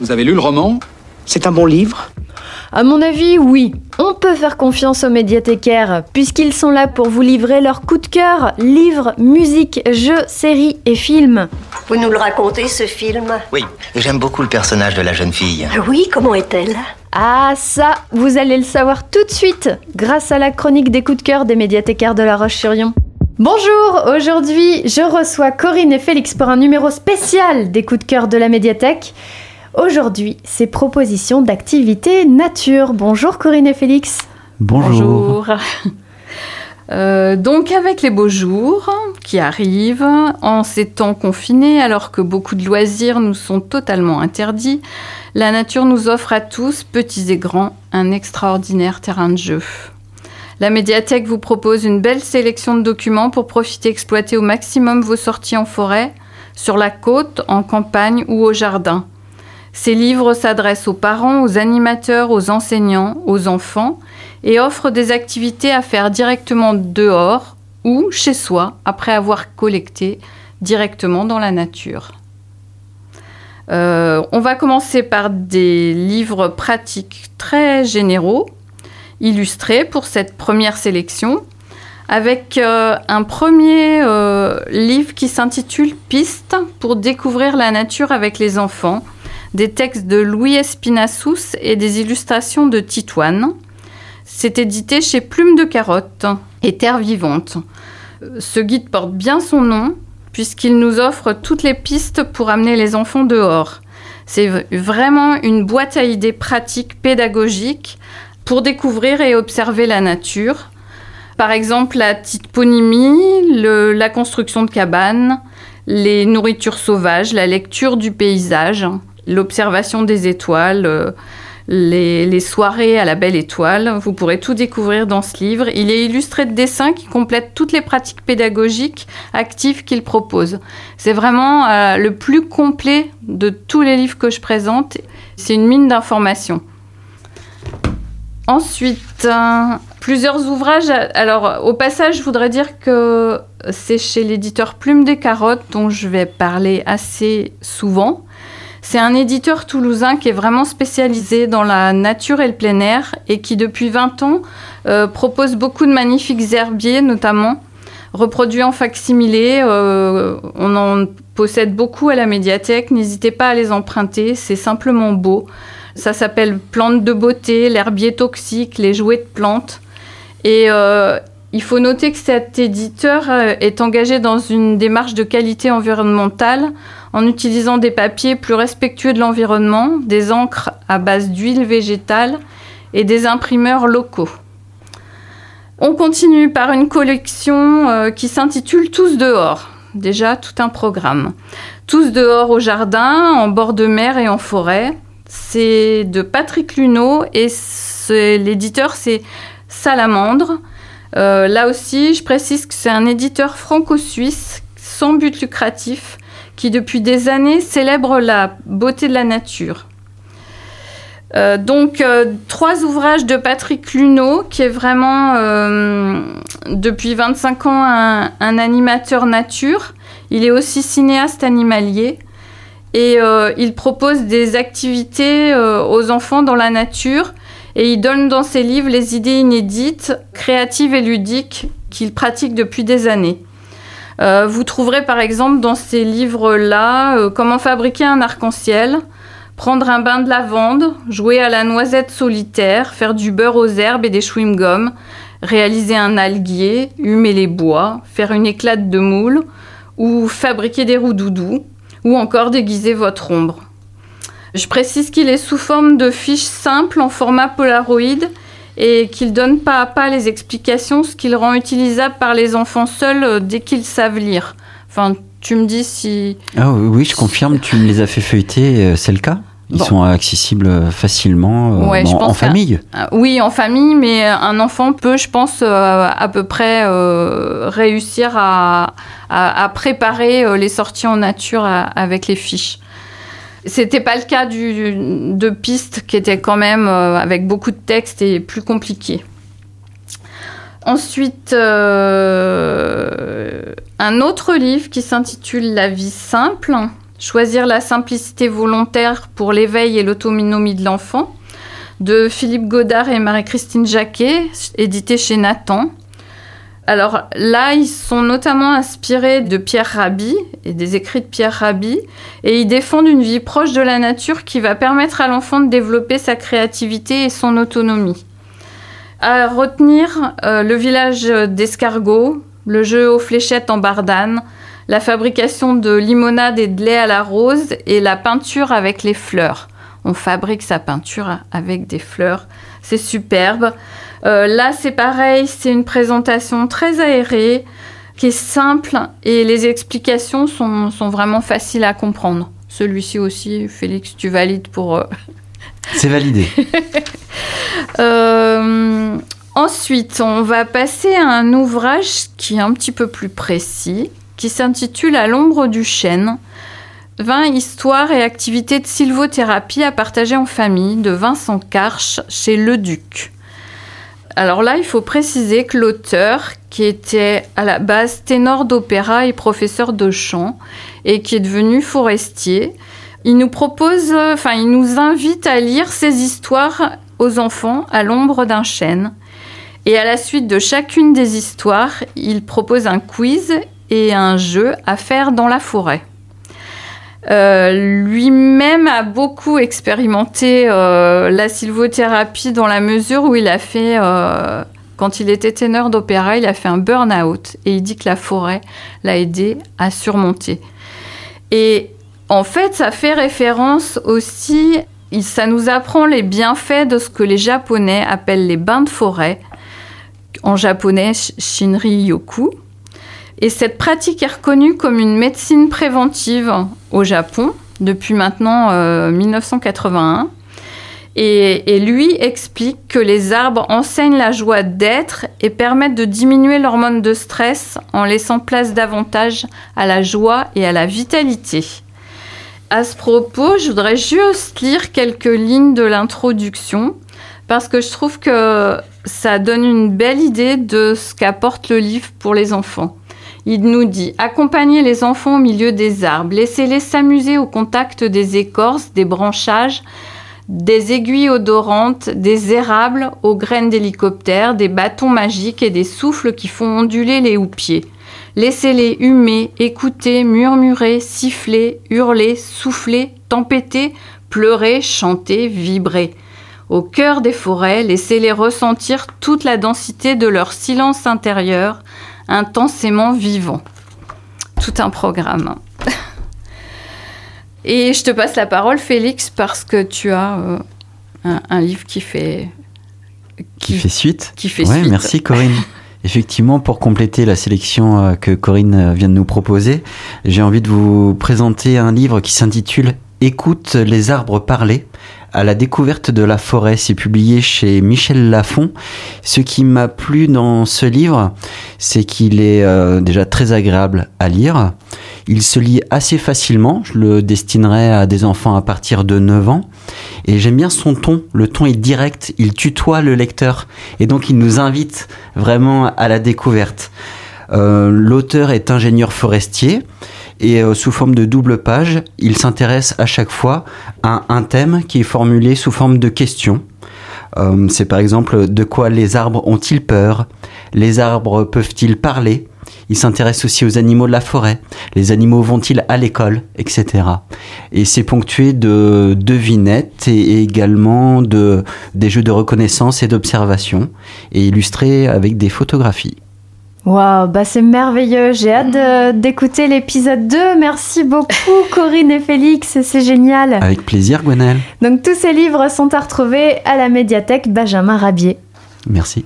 Vous avez lu le roman? C'est un bon livre? À mon avis, oui. On peut faire confiance aux médiathécaires, puisqu'ils sont là pour vous livrer leurs coups de cœur, livres, musique, jeux, séries et films. Vous nous le racontez, ce film? Oui, j'aime beaucoup le personnage de la jeune fille. Oui, comment est-elle? Ah ça, vous allez le savoir tout de suite, grâce à la chronique des coups de cœur des médiathécaires de La Roche-sur-Yon. Bonjour, aujourd'hui je reçois Corinne et Félix pour un numéro spécial des coups de cœur de la médiathèque. Aujourd'hui, c'est propositions d'activités nature. Bonjour Corinne et Félix. Bonjour. Euh, donc avec les beaux jours qui arrivent, en ces temps confinés, alors que beaucoup de loisirs nous sont totalement interdits, la nature nous offre à tous, petits et grands, un extraordinaire terrain de jeu. La médiathèque vous propose une belle sélection de documents pour profiter exploiter au maximum vos sorties en forêt, sur la côte, en campagne ou au jardin. Ces livres s'adressent aux parents, aux animateurs, aux enseignants, aux enfants et offrent des activités à faire directement dehors ou chez soi après avoir collecté directement dans la nature. Euh, on va commencer par des livres pratiques très généraux, illustrés pour cette première sélection, avec euh, un premier euh, livre qui s'intitule Pistes pour découvrir la nature avec les enfants des textes de Louis Espinassous et des illustrations de Titoine. C'est édité chez Plume de Carotte et Terre Vivante. Ce guide porte bien son nom puisqu'il nous offre toutes les pistes pour amener les enfants dehors. C'est vraiment une boîte à idées pratiques, pédagogiques pour découvrir et observer la nature. Par exemple, la typonymie, la construction de cabanes, les nourritures sauvages, la lecture du paysage, l'observation des étoiles, euh, les, soirées à la belle étoile. Vous pourrez tout découvrir dans ce livre. Il est illustré de dessins qui complètent toutes les pratiques pédagogiques actives qu'il propose. C'est vraiment euh, le plus complet de tous les livres que je présente. C'est une mine d'informations. Ensuite, euh, plusieurs ouvrages. Alors, au passage, je voudrais dire que c'est chez l'éditeur Plume des Carottes dont je vais parler assez souvent. C'est un éditeur toulousain qui est vraiment spécialisé dans la nature et le plein air et qui depuis 20 ans euh, propose beaucoup de magnifiques herbiers notamment reproduits en facsimilé. Euh, on en possède beaucoup à la médiathèque. N'hésitez pas à les emprunter, c'est simplement beau. Ça s'appelle Plantes de beauté, l'herbier toxique, les jouets de plantes. Et euh, il faut noter que cet éditeur est engagé dans une démarche de qualité environnementale en utilisant des papiers plus respectueux de l'environnement, des encres à base d'huile végétale et des imprimeurs locaux. On continue par une collection euh, qui s'intitule Tous dehors. Déjà tout un programme. Tous dehors au jardin, en bord de mer et en forêt. C'est de Patrick Luneau et l'éditeur c'est Salamandre. Euh, là aussi, je précise que c'est un éditeur franco-suisse sans but lucratif qui depuis des années célèbre la beauté de la nature. Euh, donc, euh, trois ouvrages de Patrick Luneau, qui est vraiment, euh, depuis 25 ans, un, un, animateur nature. Il est aussi cinéaste animalier. Et il propose des activités aux enfants dans la nature. Et il donne dans ses livres les idées inédites, créatives et ludiques qu'il pratique depuis des années. Euh, vous trouverez par exemple dans ces livres-là euh, comment fabriquer un arc-en-ciel, prendre un bain de lavande, jouer à la noisette solitaire, faire du beurre aux herbes et des chewing-gums, réaliser un alguier, humer les bois, faire une éclate de moule, ou fabriquer des roues doudou, ou encore déguiser votre ombre. Je précise qu'il est sous forme de fiches simples en format Polaroid et qu'il donne pas à pas les explications, ce qui le rend utilisable par les enfants seuls euh, dès qu'ils savent lire. Enfin, tu me dis si... Ah oui, je confirme, tu me les as fait feuilleter, euh, c'est le cas ils sont accessibles euh, facilement en, famille. oui, en famille, mais un enfant peut, je pense, à peu près réussir à, préparer les sorties en nature avec les fiches. C'était pas le cas de pistes qui étaient quand même euh, avec beaucoup de textes et plus compliqués. Ensuite, euh, un autre livre qui s'intitule La vie simple Choisir la simplicité volontaire pour l'éveil et l'autonomie de l'enfant, de Philippe Godard et Marie-Christine Jacquet, édité chez Nathan. Alors là, ils sont notamment inspirés de Pierre Rabhi et des écrits de Pierre Rabhi, et ils défendent une vie proche de la nature qui va permettre à l'enfant de développer sa créativité et son autonomie. À retenir euh, le village d'escargots, le jeu aux fléchettes en bardane, la fabrication de limonade et de lait à la rose et la peinture avec les fleurs. On fabrique sa peinture avec des fleurs, c'est superbe. Euh, là, c'est pareil, c'est une présentation très aérée, qui est simple et les explications sont, vraiment faciles à comprendre. Celui-ci aussi, Félix, tu valides pour... Euh, c'est validé. Euh, ensuite, on va passer à un ouvrage qui est un petit peu plus précis, qui s'intitule À l'ombre du chêne. 20 histoires et activités de sylvothérapie à partager en famille de Vincent Karch chez Le Duc. Alors là, il faut préciser que l'auteur, qui était à la base ténor d'opéra et professeur de chant, et qui est devenu forestier, il nous propose, enfin, il nous invite à lire ces histoires aux enfants à l'ombre d'un chêne. Et à la suite de chacune des histoires, il propose un quiz et un jeu à faire dans la forêt. Euh, lui-même a beaucoup expérimenté euh, la sylvothérapie dans la mesure où il a fait, euh, quand il était ténor d'opéra, il a fait un burn-out et il dit que la forêt l'a aidé à surmonter. Et en fait, ça fait référence aussi, ça nous apprend les bienfaits de ce que les Japonais appellent les bains de forêt, en japonais Shinri Yoku. Et cette pratique est reconnue comme une médecine préventive au Japon depuis maintenant 1981. Euh, et, et, lui explique que les arbres enseignent la joie d'être et permettent de diminuer l'hormone de stress en laissant place davantage à la joie et à la vitalité. À ce propos, je voudrais juste lire quelques lignes de l'introduction parce que je trouve que ça donne une belle idée de ce qu'apporte le livre pour les enfants. Il nous dit accompagnez les enfants au milieu des arbres, laissez-les s'amuser au contact des écorces, des branchages, des aiguilles odorantes, des érables aux graines d'hélicoptère, des bâtons magiques et des souffles qui font onduler les houppiers. Laissez-les humer, écouter, murmurer, siffler, hurler, souffler, tempêter, pleurer, chanter, vibrer. Au cœur des forêts, laissez-les ressentir toute la densité de leur silence intérieur, intensément vivant. Tout un programme. Et je te passe la parole, Félix, parce que tu as euh, un, livre qui fait... Qui, fait suite Qui fait suite. Merci Corinne. Effectivement, pour compléter la sélection euh, que Corinne vient de nous proposer, j'ai envie de vous présenter un livre qui s'intitule Écoute les arbres parler à la découverte de la forêt. C'est publié chez Michel Lafon. Ce qui m'a plu dans ce livre, c'est qu'il est euh, déjà très agréable à lire. Il se lit assez facilement. Je le destinerai à des enfants à partir de 9 ans. Et j'aime bien son ton. Le ton est direct. Il tutoie le lecteur. Et donc il nous invite vraiment à la découverte. Euh, l'auteur est ingénieur forestier et euh, sous forme de double page, il s'intéresse à chaque fois à un thème qui est formulé sous forme de questions. Euh, c'est par exemple de quoi les arbres ont-ils peur? Les arbres peuvent-ils parler? Il s'intéresse aussi aux animaux de la forêt. Les animaux vont-ils à l'école? Etc. Et c'est ponctué de devinettes et également de, des jeux de reconnaissance et d'observation et illustré avec des photographies. Waouh, bah c'est merveilleux. J'ai hâte d'écouter l'épisode 2. Merci beaucoup Corinne et Félix, c'est génial. Avec plaisir Gwenelle. Donc tous ces livres sont à retrouver à la médiathèque Benjamin Rabier. Merci.